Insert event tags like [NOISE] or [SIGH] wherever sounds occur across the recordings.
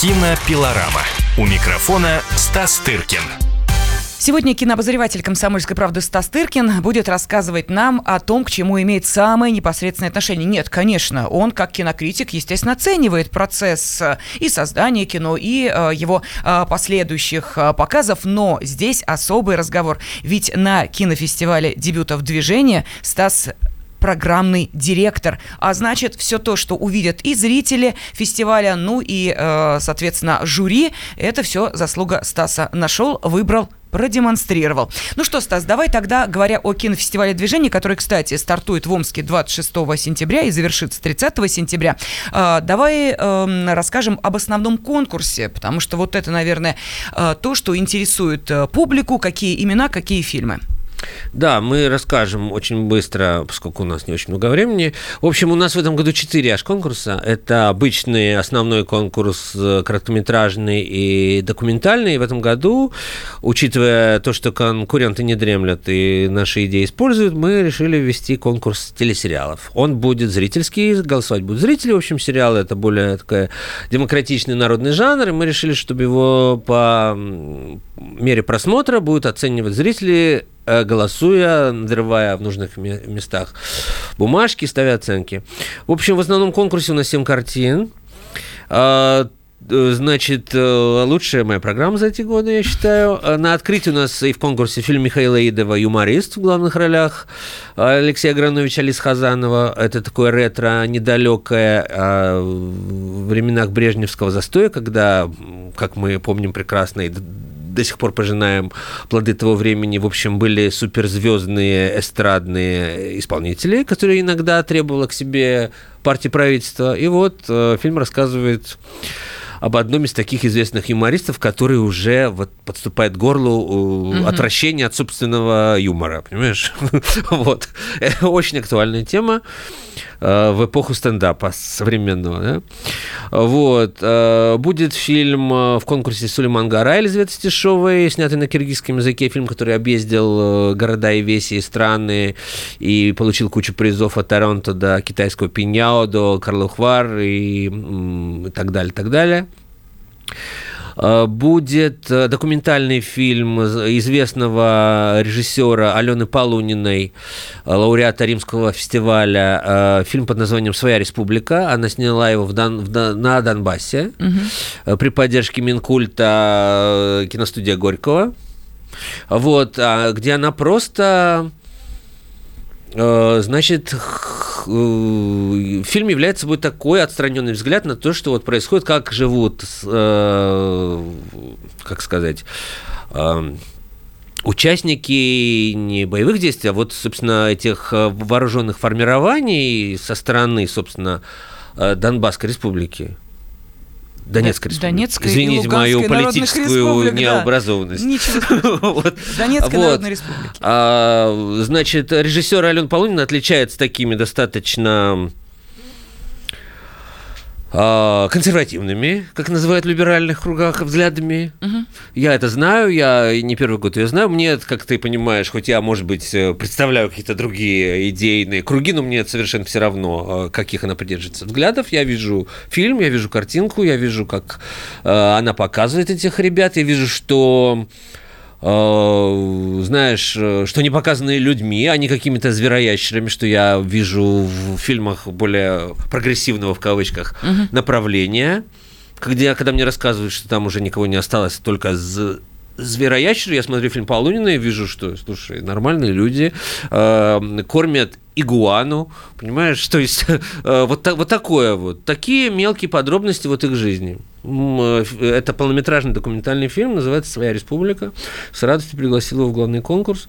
Кинопилорама. У микрофона Стас Тыркин. Сегодня кинообозреватель «Комсомольской правды» Стас Тыркин будет рассказывать нам о том, к чему имеет самое непосредственное отношение. Нет, конечно, он как кинокритик, естественно, оценивает процесс э, и создания кино, и э, его э, последующих показов, но здесь особый разговор. Ведь на кинофестивале дебютов движения Стас программный директор. А значит, все то, что увидят и зрители фестиваля, ну и, э, соответственно, жюри, это все заслуга Стаса. Нашел, выбрал, продемонстрировал. Ну что, Стас, давай тогда, говоря о кинофестивале движения, который, кстати, стартует в Омске 26 сентября и завершится 30 сентября, э, давай э, расскажем об основном конкурсе, потому что вот это, наверное, э, то, что интересует публику, какие имена, какие фильмы. Да, мы расскажем очень быстро, поскольку у нас не очень много времени. В общем, у нас в этом году четыре аж конкурса. Это обычный основной конкурс э, короткометражный и документальный. В этом году, учитывая то, что конкуренты не дремлят и наши идеи используют, мы решили ввести конкурс телесериалов. Он будет зрительский, голосовать будут зрители. В общем, сериалы это более такая демократичный народный жанр. И мы решили, чтобы его по мере просмотра будут оценивать зрители голосуя, надрывая в нужных местах бумажки, ставя оценки. В общем, в основном конкурсе у нас 7 картин. А, э, значит, э, лучшая моя программа за эти годы, я считаю. На открытии у нас и в конкурсе фильм Михаила Идова «Юморист» в главных ролях. Алексея Аграновича Алис Хазанова. Это такое ретро, недалекое а, в временах Брежневского застоя, когда, как мы помним прекрасно, до сих пор пожинаем плоды того времени. В общем, были суперзвездные эстрадные исполнители, которые иногда требовала к себе партии правительства. И вот э, фильм рассказывает об одном из таких известных юмористов, который уже вот подступает к горлу угу. отвращения от собственного юмора, понимаешь? [LAUGHS] вот. Очень актуальная тема э, в эпоху стендапа современного. Да? Вот. Э, будет фильм в конкурсе Сулейман Гара Елизаветы Стешовой, снятый на киргизском языке, фильм, который объездил города и веси и страны и получил кучу призов от Торонто до китайского Пиньяо, до Карлухвар и, и так далее, так далее. Э, будет э, документальный фильм известного режиссера Алены Полуниной, э, лауреата Римского фестиваля, фильм под названием «Своя республика». Она сняла его в Дон, в, на Донбассе угу. при поддержке Минкульта киностудия Горького. Вот, а, где она просто значит, Э, фильм является собой такой отстраненный взгляд на то, что вот происходит, как живут, э, как сказать, э, участники не боевых действий, а вот, собственно, этих вооруженных формирований со стороны, собственно, Донбасской республики. Донецкая республика. Донецкая Извините мою политическую необразованность. Да. Ничего. [LAUGHS] вот. Донецкая вот. народная республика. А, значит, режиссер Ален Полунин отличается такими достаточно консервативными, как называют в либеральных кругах, взглядами. Угу. Я это знаю, я не первый год ее знаю. Мне, как ты понимаешь, хоть я, может быть, э, представляю какие-то другие идейные круги, но мне это совершенно все равно, э, каких она придерживается взглядов. Я вижу фильм, я вижу картинку, я вижу, как э, она показывает этих ребят, я вижу, что знаешь, э, что не показаны людьми, а не какими-то звероящерами, что я вижу в фильмах более прогрессивного, в кавычках, угу. направления, где, когда мне рассказывают, что там уже никого не осталось, только звероящеры, я смотрю фильм Полунина и вижу, что, слушай, нормальные люди э, кормят игуану, понимаешь, [LAUGHS] то есть э, вот, так, вот такое вот, такие мелкие подробности вот их жизни. Э, это полнометражный документальный фильм, называется «Своя республика». С радостью пригласил его в главный конкурс.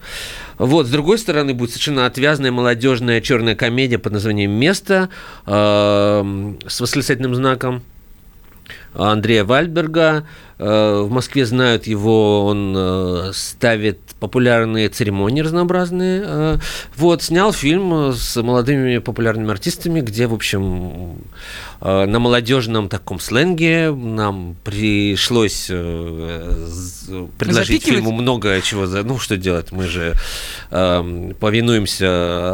Вот, с другой стороны, будет совершенно отвязная молодежная черная комедия под названием «Место» э, с восклицательным знаком Андрея Вальдберга, в Москве знают его, он ставит популярные церемонии разнообразные. Вот, снял фильм с молодыми популярными артистами, где, в общем, на молодежном таком сленге нам пришлось предложить фильму много чего. Ну, что делать? Мы же повинуемся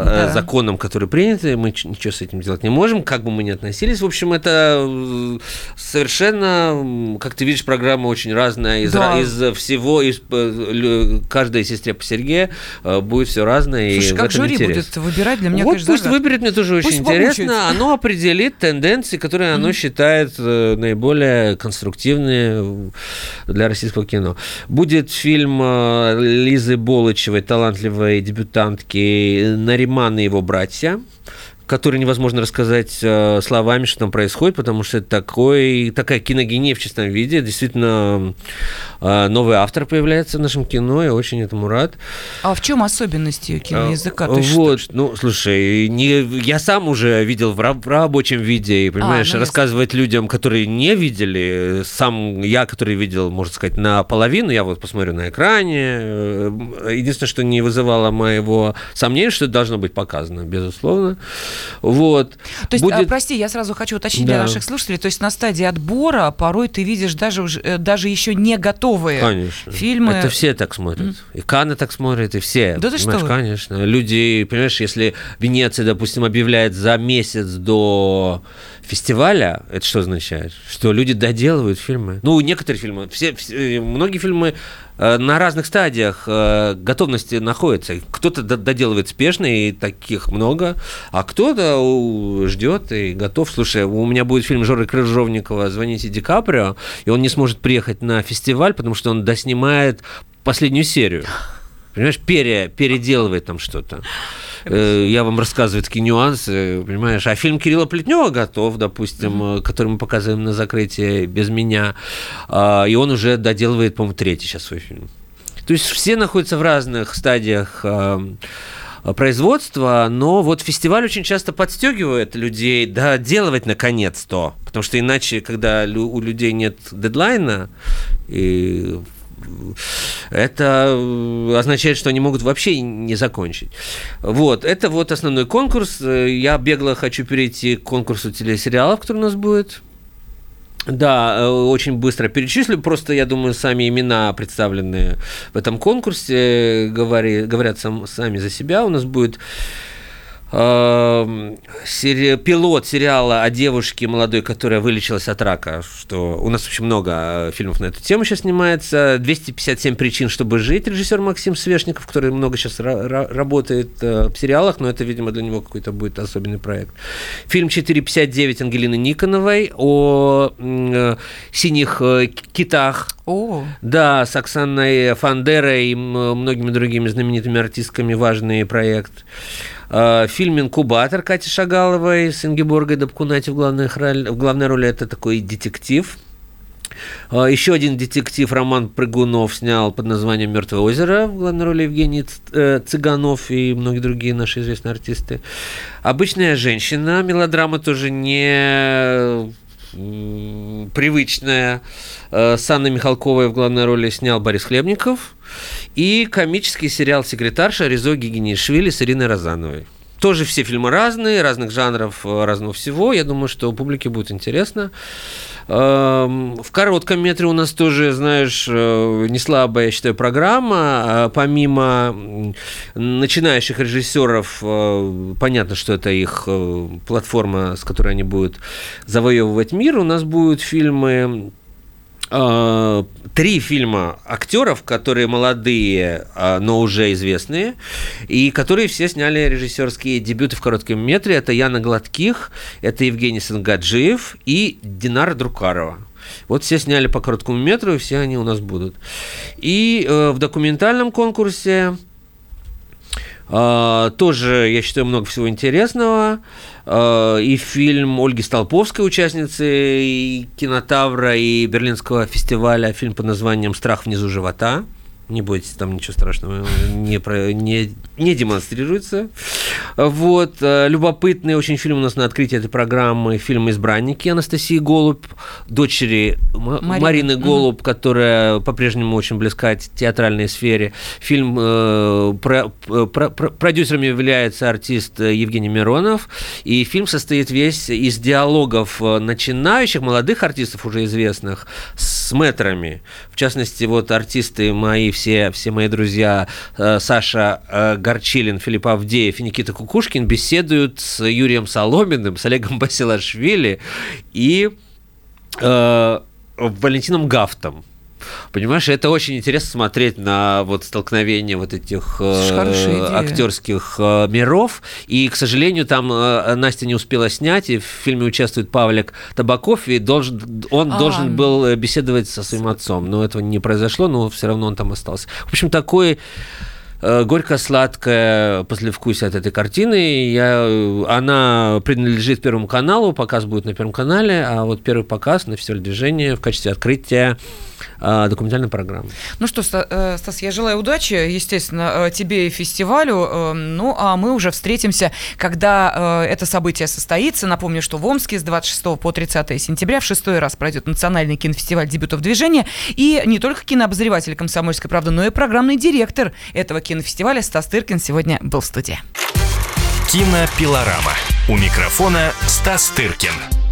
да. законам, которые приняты, мы ничего с этим делать не можем, как бы мы ни относились. В общем, это э, совершенно, как ты видишь, программа очень разная. Из, да. из всего, из э, каждой сестре по Сергею э, будет все разное. Слушай, и как жюри интерес. будет выбирать для меня, Вот конечно, пусть загад. выберет, мне тоже пусть очень интересно. Помучается. Оно определит тенденции, которые оно считает наиболее конструктивные для российского кино. Будет фильм Лизы Болычевой, талантливой дебютантки Нариман и его братья который невозможно рассказать э, словами, что там происходит, потому что это такой, такая киногения в чистом виде. Действительно, э, новый автор появляется в нашем кино, я очень этому рад. А в чем особенности киноязыка? То вот, что? ну, слушай, не, я сам уже видел в, в рабочем виде, и, понимаешь, а, ну, рассказывать я... людям, которые не видели, сам я, который видел, можно сказать, наполовину, я вот посмотрю на экране. Э, единственное, что не вызывало моего сомнения, что это должно быть показано, безусловно. Вот. То есть, Будет... прости, я сразу хочу уточнить да. для наших слушателей, то есть на стадии отбора порой ты видишь даже, уже, э, даже еще не готовые Конечно. фильмы. Это все так смотрят. Mm. И Каны так смотрят, и все. Да ты что? Конечно. Люди, понимаешь, если Венеция, допустим, объявляет за месяц до фестиваля, это что означает? Что люди доделывают фильмы. Ну, некоторые фильмы, все, все многие фильмы э, на разных стадиях э, готовности находятся. Кто-то доделывает спешно, и таких много, а кто-то ждет и готов. Слушай, у меня будет фильм Жоры Крыжовникова «Звоните Ди Каприо», и он не сможет приехать на фестиваль, потому что он доснимает последнюю серию. Понимаешь, пере, переделывает там что-то. Э, я вам рассказываю такие нюансы, понимаешь. А фильм Кирилла Плетнева готов, допустим, mm-hmm. который мы показываем на закрытии без меня. А, и он уже доделывает, по-моему, третий сейчас свой фильм. То есть все находятся в разных стадиях производства, но вот фестиваль очень часто подстегивает людей доделывать наконец-то, потому что иначе, когда у людей нет дедлайна, и это э, означает, что они могут вообще не закончить. Вот, это вот основной конкурс. Э, я бегло хочу перейти к конкурсу телесериалов, который у нас будет. Да, э, очень быстро перечислю. Просто, я думаю, сами имена, представленные в этом конкурсе, говори, говорят сам, сами за себя. У нас будет сери... пилот сериала о девушке молодой, которая вылечилась от рака, что у нас очень много э, фильмов на эту тему сейчас снимается. 257 причин, чтобы жить, режиссер Максим Свешников, который много сейчас работает э, в сериалах, но это, видимо, для него какой-то будет особенный проект. Фильм 459 Ангелины Никоновой о э, синих китах. О. Да, с Оксаной Фандерой и многими другими знаменитыми артистками важный проект. Э, фильм «Инкубатор» Кати Шагаловой с Ингеборгой Добкунати в, главных в главной роли. Это такой детектив. Э, Еще один детектив Роман Прыгунов снял под названием «Мертвое озеро» в главной роли Евгений э, Цыганов и многие другие наши известные артисты. «Обычная женщина», мелодрама тоже не привычная. С Анной Михалковой в главной роли снял Борис Хлебников. И комический сериал «Секретарша» Резо Гигинишвили с Ириной Розановой. Тоже все фильмы разные, разных жанров, э, разного всего. Я думаю, что публике будет интересно. Эм, в коротком метре у нас тоже, знаешь, э, не слабая, я считаю, программа. А помимо начинающих режиссеров, э, понятно, что это их платформа, с которой они будут завоевывать мир. У нас будут фильмы три фильма актеров, которые молодые, э, но уже известные, и которые все сняли режиссерские дебюты в коротком метре. Это Яна Гладких, это Евгений Сангаджиев и Динара Друкарова. Вот все сняли по короткому метру, и все они у нас будут. И э, в документальном конкурсе тоже, я считаю, много всего интересного. Э, и фильм Ольги Столповской, участницы и кинотавра, и Берлинского фестиваля, фильм под названием «Страх внизу живота». Не бойтесь, там ничего страшного не, про, не, не демонстрируется. Вот, э, любопытный очень фильм у нас на открытии этой программы, фильм «Избранники» Анастасии Голубь, дочери Марина. Марины Голубь, mm-hmm. которая по-прежнему очень близка к театральной сфере. Фильм, э, про, про, про, продюсером является артист Евгений Миронов, и фильм состоит весь из диалогов начинающих, молодых артистов, уже известных, с мэтрами. В частности, вот артисты мои, все, все мои друзья, э, Саша э, Горчилин, Филипп Авдеев и Никита Кукушкин беседуют с Юрием Соломиным, с Олегом Басилашвили и э, Валентином Гафтом. Понимаешь, это очень интересно смотреть на вот столкновение вот этих э, актерских э, миров. И, к сожалению, там э, Настя не успела снять, и в фильме участвует Павлик Табаков, и должен, он а, должен был беседовать со своим отцом. Но этого не произошло, но все равно он там остался. В общем, такой Э, горько-сладкое послевкусие от этой картины. Я, она принадлежит Первому каналу, показ будет на Первом канале, а вот первый показ на фестивале движения в качестве открытия э, документальной программы. Ну что, э, Стас, я желаю удачи, естественно, тебе и фестивалю. Ну, а мы уже встретимся, когда это событие состоится. Напомню, что в Омске с 26 по 30 сентября в шестой раз пройдет национальный кинофестиваль дебютов движения. И не только кинообозреватель «Комсомольской правды», но и программный директор этого кинофестиваля Стас Тыркин сегодня был в студии. Кинопилорама. У микрофона Стас Тыркин.